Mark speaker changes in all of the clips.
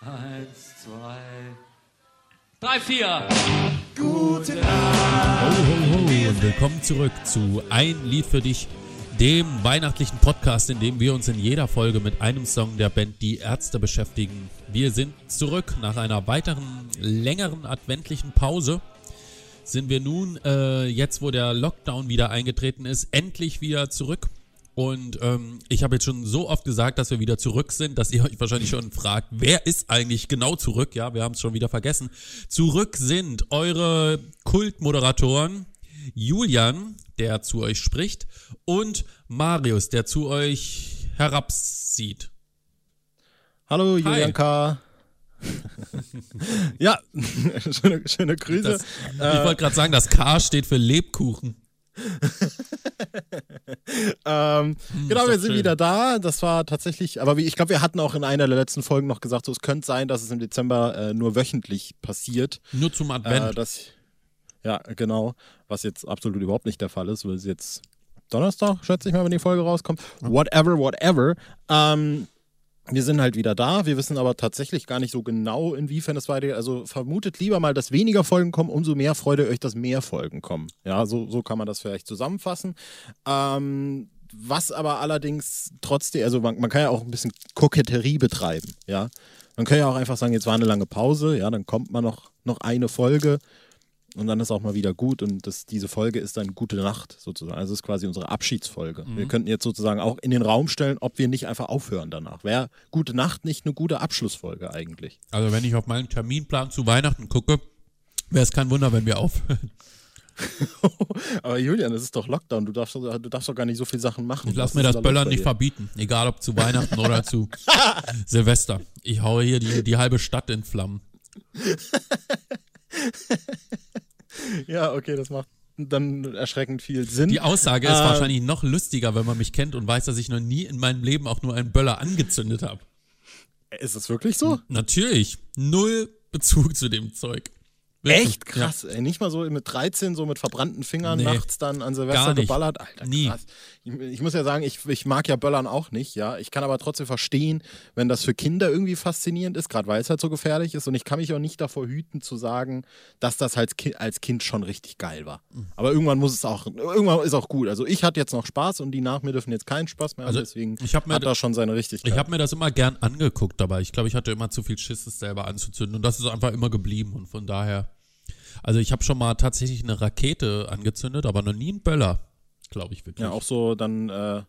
Speaker 1: Eins, zwei, drei, vier.
Speaker 2: Gute
Speaker 3: Ho, ho, ho und willkommen zurück zu Ein Lied für dich, dem weihnachtlichen Podcast, in dem wir uns in jeder Folge mit einem Song der Band Die Ärzte beschäftigen. Wir sind zurück nach einer weiteren längeren adventlichen Pause. Sind wir nun, äh, jetzt wo der Lockdown wieder eingetreten ist, endlich wieder zurück. Und ähm, ich habe jetzt schon so oft gesagt, dass wir wieder zurück sind, dass ihr euch wahrscheinlich schon fragt, wer ist eigentlich genau zurück? Ja, wir haben es schon wieder vergessen. Zurück sind eure Kultmoderatoren Julian, der zu euch spricht, und Marius, der zu euch herabsieht.
Speaker 2: Hallo Julian K. ja, schöne, schöne Grüße.
Speaker 3: Das, ich wollte gerade sagen, das K steht für Lebkuchen.
Speaker 2: ähm,
Speaker 3: Hm,
Speaker 2: genau, wir sind
Speaker 3: schön.
Speaker 2: wieder da. Das war tatsächlich, aber ich glaube, wir hatten auch in einer der letzten Folgen noch gesagt, so, es könnte sein, dass es im Dezember äh, nur wöchentlich passiert.
Speaker 3: Nur zum Advent.
Speaker 2: Äh, das, ja, genau. Was jetzt absolut überhaupt nicht der Fall ist, weil es jetzt Donnerstag, schätze ich mal, wenn die Folge rauskommt. Whatever, whatever. Ähm, wir sind halt wieder da. Wir wissen aber tatsächlich gar nicht so genau, inwiefern es weitergeht. Also vermutet lieber mal, dass weniger Folgen kommen, umso mehr freut euch, dass mehr Folgen kommen. Ja, so, so kann man das vielleicht zusammenfassen. Ähm, was aber allerdings trotzdem, also man, man kann ja auch ein bisschen Koketterie betreiben, ja. Man kann ja auch einfach sagen, jetzt war eine lange Pause, ja, dann kommt man noch, noch eine Folge und dann ist auch mal wieder gut und das, diese Folge ist dann gute Nacht sozusagen. Also es ist quasi unsere Abschiedsfolge. Wir könnten jetzt sozusagen auch in den Raum stellen, ob wir nicht einfach aufhören danach. Wäre gute Nacht nicht eine gute Abschlussfolge eigentlich?
Speaker 3: Also wenn ich auf meinen Terminplan zu Weihnachten gucke, wäre es kein Wunder, wenn wir aufhören.
Speaker 2: Aber Julian, es ist doch Lockdown. Du darfst, doch- du darfst doch gar nicht so viele Sachen machen.
Speaker 3: Ich lass mir das
Speaker 2: da
Speaker 3: Böllern nicht verbieten. Egal ob zu Weihnachten oder zu Silvester. Ich haue hier die, die halbe Stadt in Flammen.
Speaker 2: Ja, okay, das macht dann erschreckend viel Sinn.
Speaker 3: Die Aussage ist
Speaker 2: Ähm.
Speaker 3: wahrscheinlich noch lustiger, wenn man mich kennt und weiß, dass ich noch nie in meinem Leben auch nur einen Böller angezündet habe.
Speaker 2: ist es wirklich so?
Speaker 3: Natürlich. Null Bezug zu dem Zeug. Wirklich.
Speaker 2: Echt krass, ey. Nicht mal so mit 13, so mit verbrannten Fingern
Speaker 3: Nee,
Speaker 2: nachts dann an Silvester geballert. Alter,
Speaker 3: Nie.
Speaker 2: krass. Ich, ich muss ja sagen, ich, ich mag ja Böllern auch nicht, ja. Ich kann aber trotzdem verstehen, wenn das für Kinder irgendwie faszinierend ist, gerade weil es halt so gefährlich ist. Und ich kann mich auch nicht davor hüten zu sagen, dass das als kind, als kind schon richtig geil war.
Speaker 3: Mhm.
Speaker 2: Aber irgendwann muss es auch, irgendwann ist auch gut. Also ich hatte jetzt noch Spaß und die nach mir dürfen jetzt keinen Spaß mehr haben,
Speaker 3: Also
Speaker 2: deswegen
Speaker 3: ich hab mir
Speaker 2: hat
Speaker 3: da-
Speaker 2: das schon seine Richtigkeit.
Speaker 3: Ich habe mir das immer gern angeguckt, aber ich glaube, ich hatte immer zu viel Schiss, es selber anzuzünden. Und das ist einfach immer geblieben. Und von daher. Also ich habe schon mal tatsächlich eine Rakete angezündet, aber noch nie einen Böller. Glaube ich wirklich.
Speaker 2: Ja, auch so dann äh,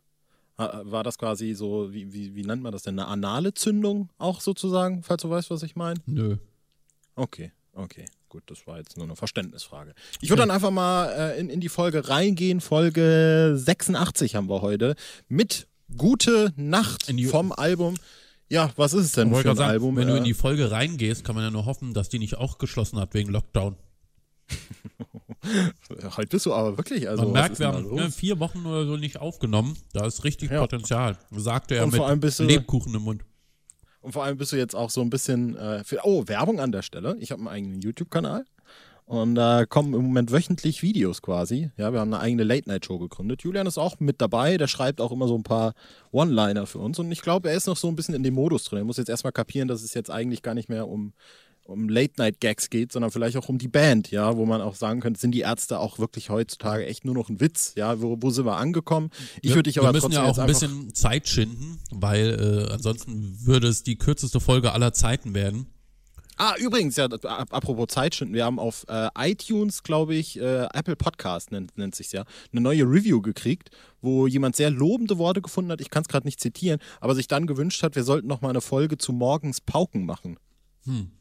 Speaker 2: war das quasi so, wie, wie, wie nennt man das denn, eine anale Zündung auch sozusagen, falls du weißt, was ich meine?
Speaker 3: Nö.
Speaker 2: Okay, okay. Gut, das war jetzt nur eine Verständnisfrage. Ich würde dann einfach mal äh, in, in die Folge reingehen. Folge 86 haben wir heute mit Gute Nacht vom Album. Ja, was ist es denn
Speaker 3: Ich
Speaker 2: für ein
Speaker 3: sagen,
Speaker 2: Album?
Speaker 3: wenn du in
Speaker 2: Äh,
Speaker 3: die Folge reingehst, kann man ja nur hoffen, dass die nicht auch geschlossen hat wegen Lockdown.
Speaker 2: heute bist du aber wirklich, also
Speaker 3: Man merkt, wir haben ne, vier Wochen oder so nicht aufgenommen. Da ist richtig
Speaker 2: Ja.
Speaker 3: Potenzial. Sagte er
Speaker 2: Und
Speaker 3: mit Lebkuchen im Mund.
Speaker 2: Und vor allem bist du jetzt auch so ein bisschen äh, für, oh, Werbung an der Stelle. Ich habe einen eigenen YouTube-Kanal. Und da kommen im Moment wöchentlich Videos quasi. Ja, wir haben eine eigene Late-Night-Show gegründet. Julian ist auch mit dabei. Der schreibt auch immer so ein paar One-Liner für uns. Und ich glaube, er ist noch so ein bisschen in dem Modus drin. Er muss jetzt erstmal kapieren, dass es jetzt eigentlich gar nicht mehr um, um Late-Night-Gags geht, sondern vielleicht auch um die Band. Ja, wo man auch sagen könnte, sind die Ärzte auch wirklich heutzutage echt nur noch ein Witz? Ja, wo, wo sind wir angekommen? Ich würde dich
Speaker 3: wir
Speaker 2: aber
Speaker 3: müssen
Speaker 2: trotzdem
Speaker 3: ja auch ein bisschen Zeit schinden, weil äh, ansonsten würde es die kürzeste Folge aller Zeiten werden.
Speaker 2: Ah, übrigens, ja, apropos Zeitstunden, wir haben auf äh, iTunes, glaube ich, äh, Apple Podcast nennt, nennt sich ja, eine neue Review gekriegt, wo jemand sehr lobende Worte gefunden hat, ich kann es gerade nicht zitieren, aber sich dann gewünscht hat, wir sollten noch mal eine Folge zu morgens Pauken machen.
Speaker 3: Hm.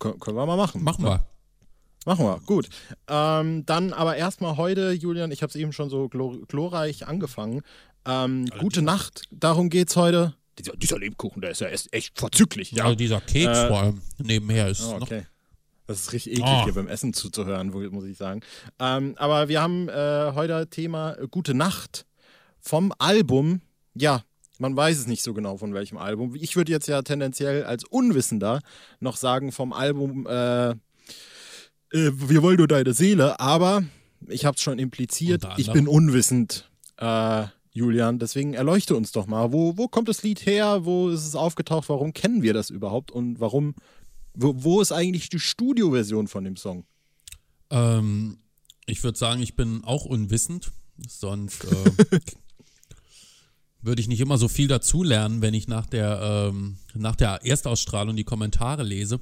Speaker 2: Kö- können wir mal machen.
Speaker 3: Machen wir.
Speaker 2: Machen wir, gut. Ähm, dann aber erstmal heute, Julian, ich habe es eben schon so glor glorreich angefangen. Ähm, gute Nacht, darum geht's heute. Dieser, dieser Lebkuchen, der ist ja echt, vorzüglich.
Speaker 3: Ja. Also dieser Keks
Speaker 2: Äh,
Speaker 3: vor allem nebenher ist
Speaker 2: Oh,
Speaker 3: noch.
Speaker 2: okay. Das ist richtig eklig,
Speaker 3: Oh.
Speaker 2: hier beim Essen zuzuhören, muss ich sagen. Ähm, aber wir haben äh, heute Thema äh, Gute Nacht vom Album. Ja, man weiß es nicht so genau von welchem Album. Ich würde jetzt ja tendenziell als Unwissender noch sagen vom Album äh, äh, Wir wollen nur deine Seele, aber ich habe es schon impliziert, ich bin unwissend. Äh, Julian. Deswegen erleuchte uns doch mal. Wo, wo kommt das Lied her? Wo ist es aufgetaucht? Warum kennen wir das überhaupt? Und warum, wo, wo ist eigentlich die Studioversion von dem Song?
Speaker 3: Ähm, ich würde sagen, ich bin auch unwissend. Sonst äh, würde ich nicht immer so viel dazulernen, wenn ich nach der, ähm, nach der Erstausstrahlung die Kommentare lese.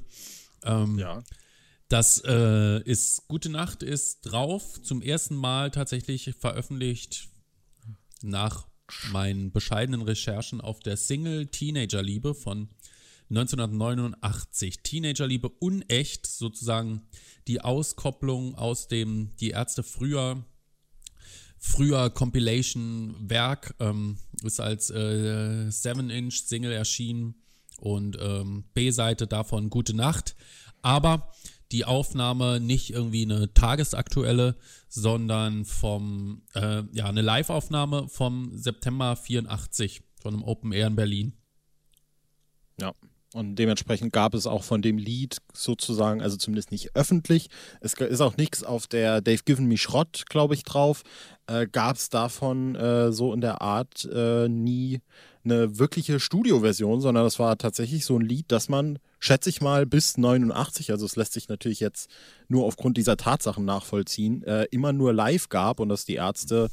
Speaker 3: Ähm,
Speaker 2: Ja.
Speaker 3: Das äh, ist Gute Nacht ist drauf, zum ersten Mal tatsächlich veröffentlicht nach meinen bescheidenen Recherchen auf der Single Teenagerliebe von 1989. Teenagerliebe unecht, sozusagen die Auskopplung aus dem Die Ärzte früher früher Compilation-Werk, ähm, ist als äh, 7-Inch-Single erschienen und ähm, B-Seite davon Gute Nacht. Aber die Aufnahme nicht irgendwie eine tagesaktuelle, sondern vom, äh, ja, eine Live-Aufnahme vom September 84 von einem Open Air in Berlin.
Speaker 2: Ja. Und dementsprechend gab es auch von dem Lied sozusagen, also zumindest nicht öffentlich, es ist auch nichts auf der Dave Given Me Schrott, glaube ich, drauf, äh, gab es davon äh, so in der Art äh, nie eine wirkliche Studioversion, sondern das war tatsächlich so ein Lied, das man, schätze ich mal, bis 89, also es lässt sich natürlich jetzt nur aufgrund dieser Tatsachen nachvollziehen, äh, immer nur live gab und dass die Ärzte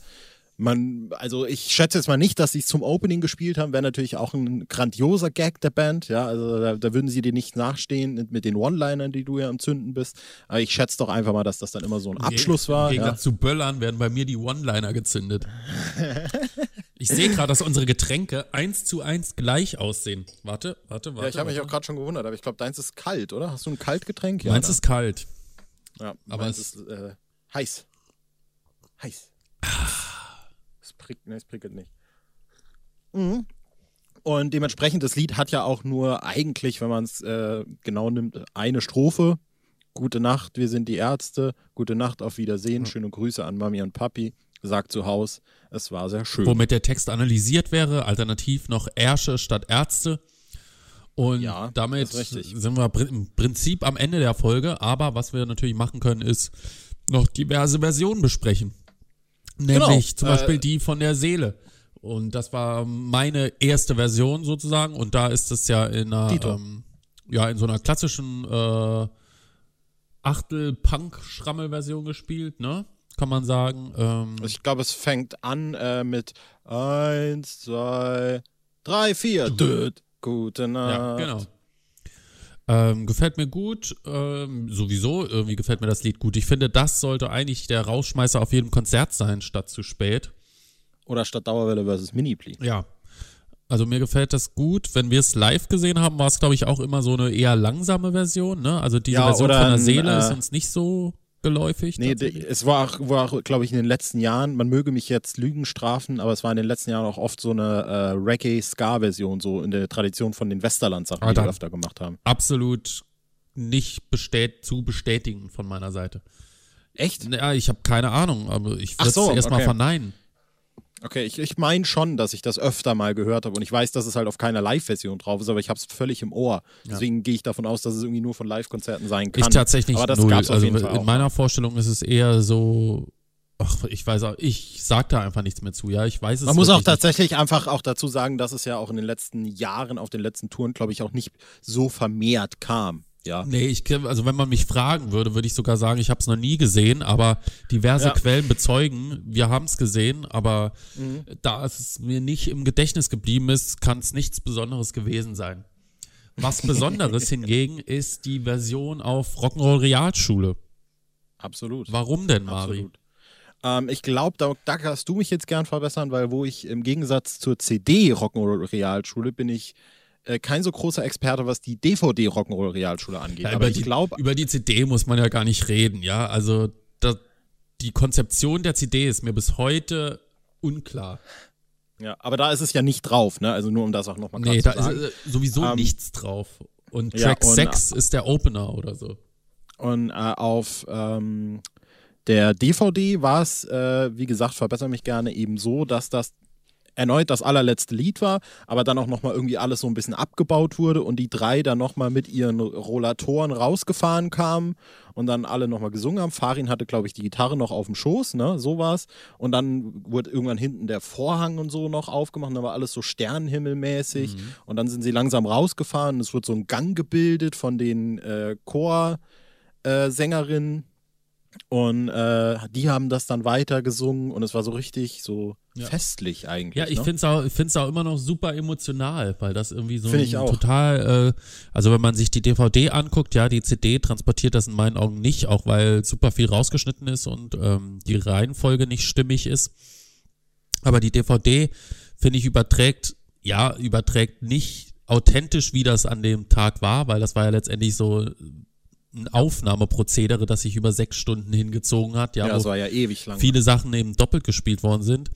Speaker 2: man, also ich schätze jetzt mal nicht, dass sie es zum Opening gespielt haben, wäre natürlich auch ein grandioser Gag der Band, ja, also da, da würden sie dir nicht nachstehen mit den One-Linern, die du ja am Zünden bist, aber ich schätze doch einfach mal, dass das dann immer so ein Abschluss war.
Speaker 3: Im
Speaker 2: Ja.
Speaker 3: Gegensatz zu Böllern werden bei mir die One-Liner gezündet. Ich sehe gerade, dass unsere Getränke eins zu eins gleich aussehen. Warte, warte, warte.
Speaker 2: ja, ich habe mich auch gerade schon gewundert, aber ich glaube, deins ist kalt, oder? Hast du ein Kaltgetränk? Ja,
Speaker 3: Meins
Speaker 2: ne?
Speaker 3: ist kalt.
Speaker 2: ja,
Speaker 3: aber
Speaker 2: meins
Speaker 3: es-
Speaker 2: ist äh, heiß. Heiß. Es prickelt, ne, es prickelt nicht. Mhm. Und dementsprechend, das Lied hat ja auch nur eigentlich, wenn man es äh, genau nimmt, eine Strophe. Gute Nacht, wir sind die Ärzte. Gute Nacht, auf Wiedersehen. Schöne Grüße an Mami und Papi. Sagt zu Haus, es war sehr schön.
Speaker 3: Womit der Text analysiert wäre, alternativ noch Ärsche statt Ärzte. Und
Speaker 2: Ja,
Speaker 3: damit sind wir im Prinzip am Ende der Folge. Aber was wir natürlich machen können, ist noch diverse Versionen besprechen. Nämlich
Speaker 2: Genau,
Speaker 3: zum
Speaker 2: äh,
Speaker 3: Beispiel die von der Seele. Und das war meine erste Version sozusagen. Und da ist es ja in einer, ähm, ja, in so einer klassischen äh, Achtel-Punk-Schrammel-Version gespielt, ne? Kann man sagen. Ähm,
Speaker 2: ich glaube, es fängt an äh, mit eins, zwei, drei, vier. Död. Gute Nacht.
Speaker 3: Ja, genau. Ähm, gefällt mir gut. Ähm, sowieso, irgendwie gefällt mir das Lied gut. Ich finde, das sollte eigentlich der Rausschmeißer auf jedem Konzert sein, statt zu spät.
Speaker 2: Oder statt Dauerwelle versus Mini-Pli.
Speaker 3: Ja. Also mir gefällt das gut. Wenn wir es live gesehen haben, war es, glaube ich, auch immer so eine eher langsame Version. Ne? Also diese
Speaker 2: Ja,
Speaker 3: Version von der Seele
Speaker 2: äh,
Speaker 3: ist uns nicht so geläufig.
Speaker 2: Nee, es war, auch- war glaube ich, in den letzten Jahren, man möge mich jetzt Lügen strafen, aber es war in den letzten Jahren auch oft so eine äh, Reggae-Ska-Version, so in der Tradition von den Westerland-Sachen,
Speaker 3: Ah,
Speaker 2: die
Speaker 3: dann-
Speaker 2: öfter gemacht haben.
Speaker 3: Absolut nicht bestät zu bestätigen von meiner Seite.
Speaker 2: Echt?
Speaker 3: Ja, ich habe keine Ahnung, aber ich würde es
Speaker 2: so,
Speaker 3: erstmal
Speaker 2: okay.
Speaker 3: verneinen.
Speaker 2: Okay, ich, ich meine schon, dass ich das öfter mal gehört habe und ich weiß, dass es halt auf keiner Live-Version drauf ist, aber ich habe es völlig im Ohr. Deswegen gehe ich davon aus, dass es irgendwie nur von Live-Konzerten sein kann.
Speaker 3: Ich tatsächlich
Speaker 2: aber das
Speaker 3: null.
Speaker 2: gab's auf
Speaker 3: also
Speaker 2: jeden Fall
Speaker 3: in
Speaker 2: auch.
Speaker 3: meiner Vorstellung ist es eher so, ach, ich weiß auch, ich sag da einfach nichts mehr zu, ja, ich weiß es
Speaker 2: Man muss auch
Speaker 3: wirklich nicht.
Speaker 2: tatsächlich einfach auch dazu sagen, dass es ja auch in den letzten Jahren, auf den letzten Touren, glaube ich, auch nicht so vermehrt kam. Ja.
Speaker 3: Nee, ich also wenn man mich fragen würde, würde ich sogar sagen, ich habe es noch nie gesehen, aber diverse
Speaker 2: Ja.
Speaker 3: Quellen bezeugen, wir haben es gesehen, aber
Speaker 2: Mhm.
Speaker 3: da es mir nicht im Gedächtnis geblieben ist, kann es nichts Besonderes gewesen sein. Was Besonderes hingegen ist die Version auf Rock'n'Roll Realschule.
Speaker 2: Absolut.
Speaker 3: Warum denn, Mari?
Speaker 2: Absolut. Ähm, ich glaube, da, da kannst du mich jetzt gern verbessern, weil wo ich im Gegensatz zur CD Rock'n'Roll Realschule bin ich äh, kein so großer Experte, was die DVD Rock'n'Roll Realschule angeht.
Speaker 3: Ja,
Speaker 2: Aber
Speaker 3: über,
Speaker 2: ich
Speaker 3: die,
Speaker 2: glaube,
Speaker 3: über die CD muss man ja gar nicht reden, ja. Also da, die Konzeption der CD ist mir bis heute unklar.
Speaker 2: ja, aber da ist es ja nicht drauf, ne? Also nur um das auch nochmal
Speaker 3: Nee,
Speaker 2: klar
Speaker 3: da
Speaker 2: zu
Speaker 3: ist
Speaker 2: sagen.
Speaker 3: äh, sowieso
Speaker 2: Ähm,
Speaker 3: nichts drauf. Und
Speaker 2: ja,
Speaker 3: Track
Speaker 2: und-
Speaker 3: 6 ist der Opener oder so.
Speaker 2: Und äh, auf ähm, der DVD war es, äh, wie gesagt, verbessere mich gerne, eben so, dass das erneut das allerletzte Lied war, aber dann auch nochmal irgendwie alles so ein bisschen abgebaut wurde und die drei dann nochmal mit ihren Rollatoren rausgefahren kamen und dann alle nochmal gesungen haben. Farin hatte, glaube ich, die Gitarre noch auf dem Schoß, ne, so war's. Und dann wurde irgendwann hinten der Vorhang und so noch aufgemacht, und dann war alles so sternenhimmelmäßig mhm. und dann sind sie langsam rausgefahren und es wird so ein Gang gebildet von den äh, Chorsängerinnen. Äh, und äh, die haben das dann weiter gesungen und es war so richtig so ja. festlich eigentlich.
Speaker 3: Ja, ich
Speaker 2: ne?
Speaker 3: finde es auch, find's auch immer noch super emotional, weil das irgendwie so total, äh, also wenn man sich die DVD anguckt, ja, die CD transportiert das in meinen Augen nicht, auch weil super viel rausgeschnitten ist und ähm, die Reihenfolge nicht stimmig ist. Aber die DVD, finde ich, überträgt, ja, überträgt nicht authentisch, wie das an dem Tag war, weil das war ja letztendlich so ein Aufnahmeprozedere, das sich über sechs Stunden hingezogen hat. Ja,
Speaker 2: ja das war ja ewig lang.
Speaker 3: Viele Sachen eben doppelt gespielt worden sind.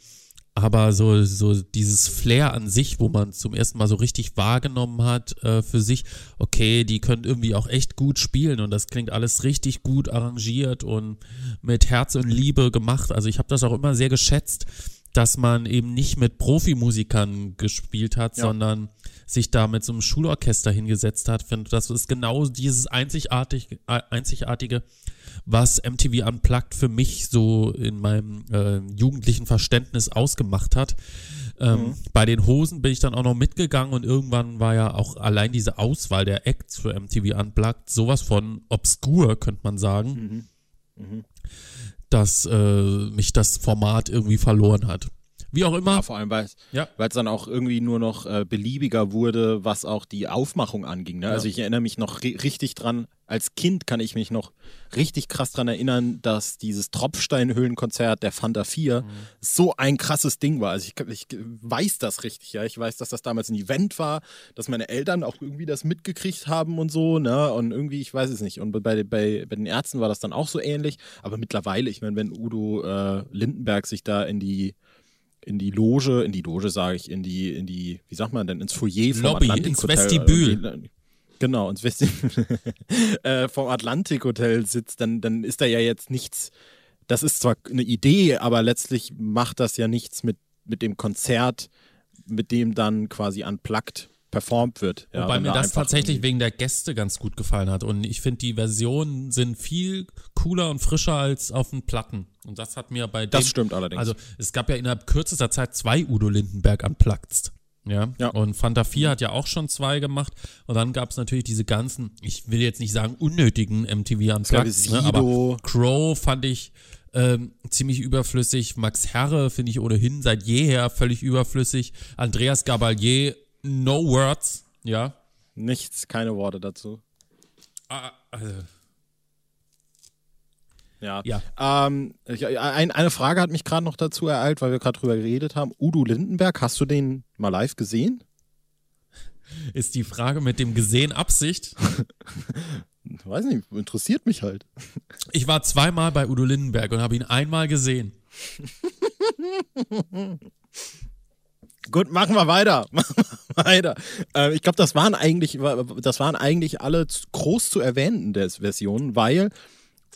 Speaker 3: Aber so, so dieses Flair an sich, wo man zum ersten Mal so richtig wahrgenommen hat äh, für sich, okay, die können irgendwie auch echt gut spielen und das klingt alles richtig gut arrangiert und mit Herz und Liebe gemacht. Also ich habe das auch immer sehr geschätzt, dass man eben nicht mit Profimusikern gespielt hat, ja. sondern sich da mit so einem Schulorchester hingesetzt hat. Finde, das ist genau dieses einzigartig, äh, einzigartige, was MTV Unplugged für mich so in meinem äh, jugendlichen Verständnis ausgemacht hat. Ähm, mhm. Bei den Hosen bin ich dann auch noch mitgegangen und irgendwann war ja auch allein diese Auswahl der Acts für MTV Unplugged sowas von obskur, könnte man sagen, mhm. Mhm. Dass äh, mich das Format irgendwie verloren hat. Wie auch immer.
Speaker 2: Ja, vor allem, weil es ja. dann auch irgendwie nur noch äh, beliebiger wurde, was auch die Aufmachung anging. Ne? Ja. Also ich erinnere mich noch richtig dran, als Kind kann ich mich noch richtig krass dran erinnern, dass dieses Tropfsteinhöhlenkonzert der Fanta 4 mhm. so ein krasses Ding war. Also ich, ich, weiß das richtig, ja. Ich weiß, dass das damals ein Event war, dass meine Eltern auch irgendwie das mitgekriegt haben und so, ne? Und irgendwie, ich weiß es nicht. Und bei, bei, bei den Ärzten war das dann auch so ähnlich. Aber mittlerweile, ich meine, wenn Udo äh, Lindenberg sich da in die in die Loge, in die Loge sage ich, in die, in die, wie sagt man denn, ins Foyer vom
Speaker 3: Lobby,
Speaker 2: Atlantik
Speaker 3: ins Vestibül.
Speaker 2: Äh, genau, ins Vestibül äh, vom Atlantik Hotel sitzt, dann, dann ist da ja jetzt nichts, das ist zwar eine Idee, aber letztlich macht das ja nichts mit, mit dem Konzert, mit dem dann quasi unplugged performt wird.
Speaker 3: Ja, Wobei mir das tatsächlich wegen der Gäste ganz gut gefallen hat. Und ich finde, die Versionen sind viel cooler und frischer als auf den Platten. Und das hat mir bei dem.
Speaker 2: Das stimmt allerdings.
Speaker 3: Also, es gab ja innerhalb kürzester Zeit zwei Udo Lindenberg Unplugged. Ja? ja. Und Fanta 4 hat ja auch schon zwei gemacht. Und dann gab es natürlich diese ganzen, ich will jetzt nicht sagen unnötigen MTV Unplugged, ne, aber Crow fand ich ähm, ziemlich überflüssig. Max Herre finde ich ohnehin seit jeher völlig überflüssig. Andreas Gabalier No words, ja.
Speaker 2: Nichts, keine Worte dazu.
Speaker 3: Ah, also.
Speaker 2: Ja. ja. Ähm, ein, eine Frage hat mich gerade noch dazu ereilt, weil wir gerade drüber geredet haben. Udo Lindenberg, hast du den mal live gesehen?
Speaker 3: Ist die Frage mit dem gesehen Absicht?
Speaker 2: Weiß nicht, interessiert mich halt.
Speaker 3: Ich war zweimal bei Udo Lindenberg und habe ihn einmal gesehen.
Speaker 2: Gut, machen wir weiter. Weiter. Äh, ich glaube, das waren eigentlich, das waren eigentlich alle groß zu erwähnenden Versionen, weil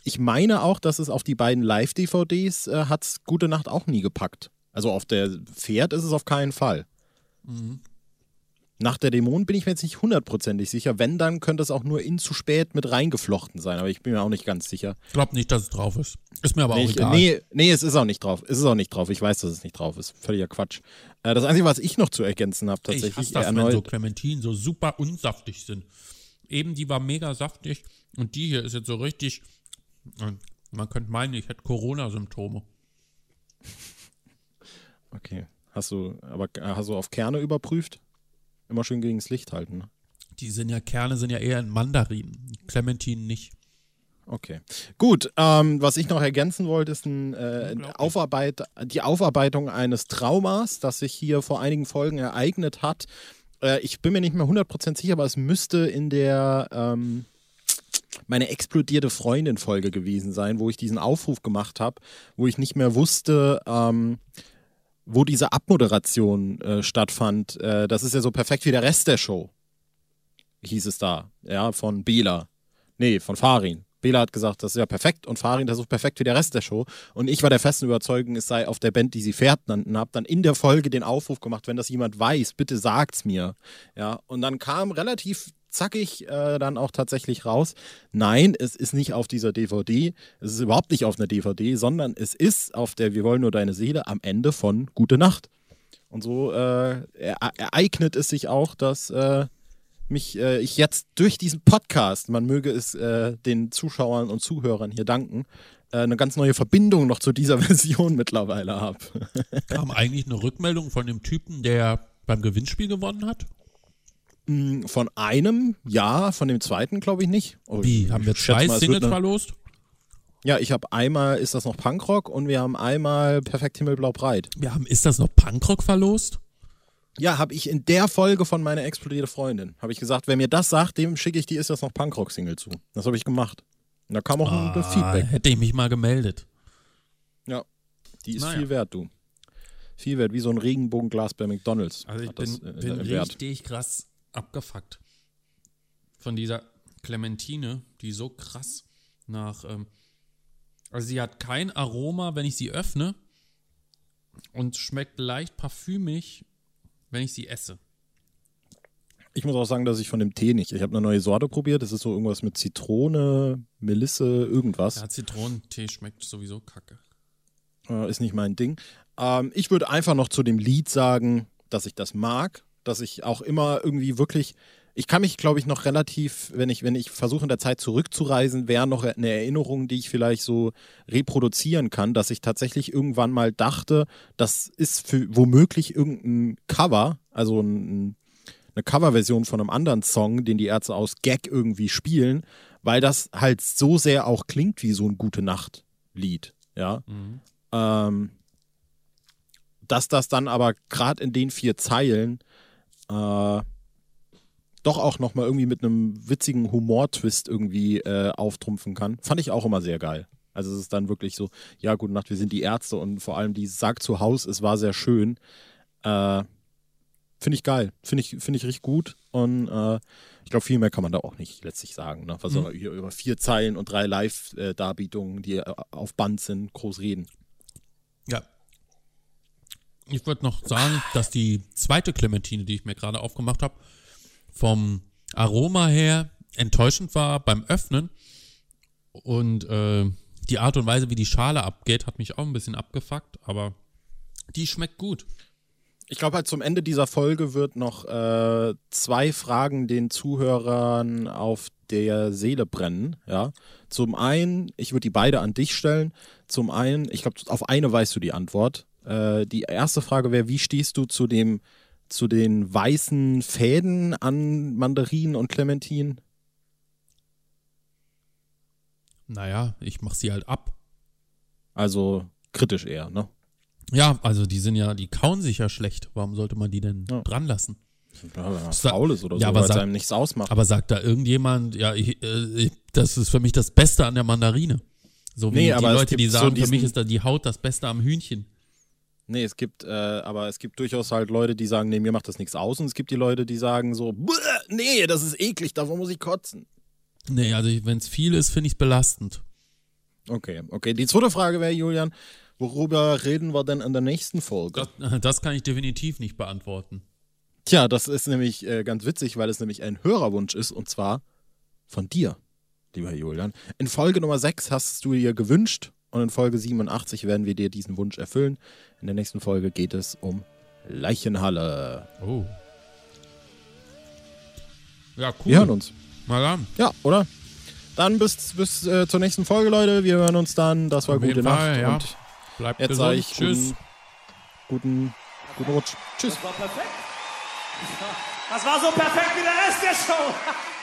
Speaker 2: ich meine auch, dass es auf die beiden Live-DVDs äh, hat Gute Nacht auch nie gepackt. Also auf der Pferd ist es auf keinen Fall. Mhm. Nach der Dämon bin ich mir jetzt nicht hundertprozentig sicher. Wenn, dann könnte es auch nur in zu spät mit reingeflochten sein, aber ich bin mir auch nicht ganz sicher.
Speaker 3: Ich glaube nicht, dass es drauf ist. Ist mir aber
Speaker 2: nee,
Speaker 3: auch egal.
Speaker 2: Nee, nee, es ist auch nicht drauf. Es ist auch nicht drauf. Ich weiß, dass es nicht drauf ist. Völliger Quatsch. Äh, das Einzige, was ich noch zu ergänzen habe, tatsächlich. Ich
Speaker 3: hasse das, erneut, wenn so Clementinen so super unsaftig sind. Eben, die war mega saftig und die hier ist jetzt so richtig. Man könnte meinen, ich hätte Corona-Symptome.
Speaker 2: Okay. Hast du, aber hast du auf Kerne überprüft? Immer schön gegen das Licht halten. Ne?
Speaker 3: Die sind ja, Kerne sind ja eher in Mandarinen, Clementinen nicht.
Speaker 2: Okay. Gut, ähm, was ich noch ergänzen wollte, ist ein, äh, Aufarbeit die Aufarbeitung eines Traumas, das sich hier vor einigen Folgen ereignet hat. Äh, ich bin mir nicht mehr 100% sicher, aber es müsste in der ähm, meine explodierte Freundin-Folge gewesen sein, wo ich diesen Aufruf gemacht habe, wo ich nicht mehr wusste, ähm, wo diese Abmoderation äh, stattfand, äh, das ist ja so perfekt wie der Rest der Show. Hieß es da, ja, von Bela. Nee, von Farin. Bela hat gesagt, das ist ja perfekt und Farin, das ist perfekt für den Rest der Show. Und ich war der festen Überzeugung, es sei auf der Band, die sie fährt, und habe dann in der Folge den Aufruf gemacht, wenn das jemand weiß, bitte sagt's mir. Ja, und dann kam relativ zackig äh, dann auch tatsächlich raus. Nein, es ist nicht auf dieser DVD, es ist überhaupt nicht auf einer DVD, sondern es ist auf der Wir wollen nur deine Seele am Ende von Gute Nacht. Und so äh, ereignet es sich auch, dass äh, mich äh, ich jetzt durch diesen Podcast, man möge es äh, den Zuschauern und Zuhörern hier danken, äh, eine ganz neue Verbindung noch zu dieser Version mittlerweile habe.
Speaker 3: Kam eigentlich eine Rückmeldung von dem Typen, der beim Gewinnspiel gewonnen hat?
Speaker 2: Mm, von einem, ja, von dem zweiten glaube ich nicht.
Speaker 3: Oh, Wie, haben wir zwei mal, Singles verlost?
Speaker 2: Ja, ich habe einmal Ist das noch Punkrock und wir haben einmal Perfekt Himmelblau Breit.
Speaker 3: Wir haben Ist das noch Punkrock verlost?
Speaker 2: Ja, habe ich in der Folge von meiner explodierte Freundin. Habe ich gesagt, wer mir das sagt, dem schicke ich die Ist das noch Punkrock-Single zu. Das habe ich gemacht. Und da kam auch ah, ein Feedback.
Speaker 3: Hätte ich mich mal gemeldet.
Speaker 2: Ja, die ist naja. viel wert, du. Viel wert, wie so ein Regenbogenglas bei McDonalds.
Speaker 3: Also ich bin, das, äh, bin richtig krass abgefuckt von dieser Clementine, die so krass nach. Ähm, also sie hat kein Aroma, wenn ich sie öffne und schmeckt leicht parfümig wenn ich sie esse.
Speaker 2: Ich muss auch sagen, dass ich von dem Tee nicht. Ich habe eine neue Sorte probiert. Das ist so irgendwas mit Zitrone, Melisse, irgendwas.
Speaker 3: Ja, Zitronentee schmeckt sowieso kacke.
Speaker 2: Äh, ist nicht mein Ding. Ähm, ich würde einfach noch zu dem Lied sagen, dass ich das mag, dass ich auch immer irgendwie wirklich ich kann mich, glaube ich, noch relativ, wenn ich, wenn ich versuche in der Zeit zurückzureisen, wäre noch eine Erinnerung, die ich vielleicht so reproduzieren kann, dass ich tatsächlich irgendwann mal dachte, das ist für womöglich irgendein Cover, also ein, eine Coverversion von einem anderen Song, den die Ärzte aus Gag irgendwie spielen, weil das halt so sehr auch klingt wie so ein Gute Nacht-Lied, ja. Mhm. Ähm, dass das dann aber gerade in den vier Zeilen äh, doch auch nochmal irgendwie mit einem witzigen Humor-Twist irgendwie äh, auftrumpfen kann. Fand ich auch immer sehr geil. Also es ist dann wirklich so, ja, gute Nacht, wir sind die Ärzte und vor allem die Sagt zu Haus, es war sehr schön. Äh, Finde ich geil. Finde ich, find ich richtig gut. Und äh, ich glaube, viel mehr kann man da auch nicht letztlich sagen. Ne? Was mhm. hier über vier Zeilen und drei Live-Darbietungen, die äh, auf Band sind, groß reden.
Speaker 3: Ja. Ich würde noch sagen, dass die zweite Clementine, die ich mir gerade aufgemacht habe, vom Aroma her enttäuschend war beim Öffnen. Und äh, die Art und Weise, wie die Schale abgeht, hat mich auch ein bisschen abgefuckt, aber die schmeckt gut.
Speaker 2: Ich glaube halt zum Ende dieser Folge wird noch äh, zwei Fragen den Zuhörern auf der Seele brennen. Ja, zum einen, ich würde die beide an dich stellen. Zum einen, ich glaube, auf eine weißt du die Antwort. Äh, die erste Frage wäre, wie stehst du zu dem zu den weißen Fäden an Mandarinen und Clementinen?
Speaker 3: Naja, ich mach sie halt ab.
Speaker 2: Also kritisch eher, ne?
Speaker 3: Ja, also die sind ja, die kauen sich ja schlecht. Warum sollte man die denn ja. dran lassen?
Speaker 2: Ja, wenn man faul ist oder
Speaker 3: ja,
Speaker 2: so,
Speaker 3: weil es einem nichts ausmacht. Aber sagt da irgendjemand, ja, ich, äh, das ist für mich das Beste an der Mandarine. So wie nee, die Leute, die sagen, so für mich ist da die Haut das Beste am Hühnchen.
Speaker 2: Nee, es gibt, äh, aber es gibt durchaus halt Leute, die sagen, nee, mir macht das nichts aus. Und es gibt die Leute, die sagen so, nee, das ist eklig, davon muss ich kotzen.
Speaker 3: Nee, also wenn es viel ist, finde ich es belastend.
Speaker 2: Okay, okay. Die zweite Frage wäre, Julian, worüber reden wir denn in der nächsten Folge?
Speaker 3: Das, das kann ich definitiv nicht beantworten.
Speaker 2: Tja, das ist nämlich äh, ganz witzig, weil es nämlich ein Hörerwunsch ist und zwar von dir, lieber Julian. In Folge Nummer 6 hast du dir gewünscht, und in Folge 87 werden wir dir diesen Wunsch erfüllen. In der nächsten Folge geht es um Leichenhalle.
Speaker 3: Oh. Ja, cool.
Speaker 2: Wir hören uns.
Speaker 3: Mal an.
Speaker 2: Ja, oder? Dann bis, bis äh, zur nächsten Folge, Leute. Wir hören uns dann. Das war Auf gute Nacht. Fall, ja. Und
Speaker 3: Bleibt jetzt gesund. Ich
Speaker 2: Tschüss. Guten, guten, guten Rutsch. Tschüss.
Speaker 4: Das war perfekt. Das war so perfekt wie der Rest der Show.